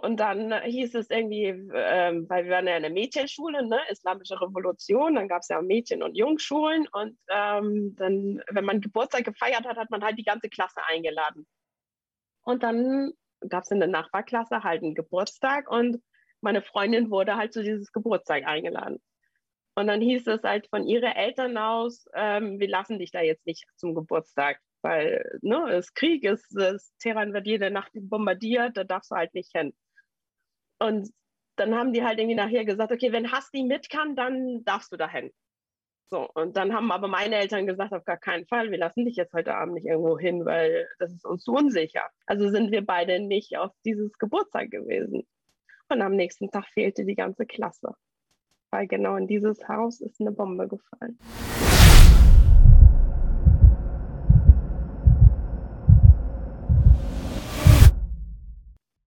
Und dann hieß es irgendwie, ähm, weil wir waren ja in der Mädchenschule, ne, Islamische Revolution, dann gab es ja Mädchen- und Jungschulen und ähm, dann, wenn man Geburtstag gefeiert hat, hat man halt die ganze Klasse eingeladen. Und dann gab es in der Nachbarklasse halt einen Geburtstag und meine Freundin wurde halt zu dieses Geburtstag eingeladen. Und dann hieß es halt von ihren Eltern aus, ähm, wir lassen dich da jetzt nicht zum Geburtstag, weil ne, es Krieg ist, es, Teheran wird jede Nacht bombardiert, da darfst du halt nicht hin. Und dann haben die halt irgendwie nachher gesagt, okay, wenn Hasti mit kann, dann darfst du dahin. So, und dann haben aber meine Eltern gesagt, auf gar keinen Fall, wir lassen dich jetzt heute Abend nicht irgendwo hin, weil das ist uns zu unsicher. Also sind wir beide nicht auf dieses Geburtstag gewesen. Und am nächsten Tag fehlte die ganze Klasse, weil genau in dieses Haus ist eine Bombe gefallen.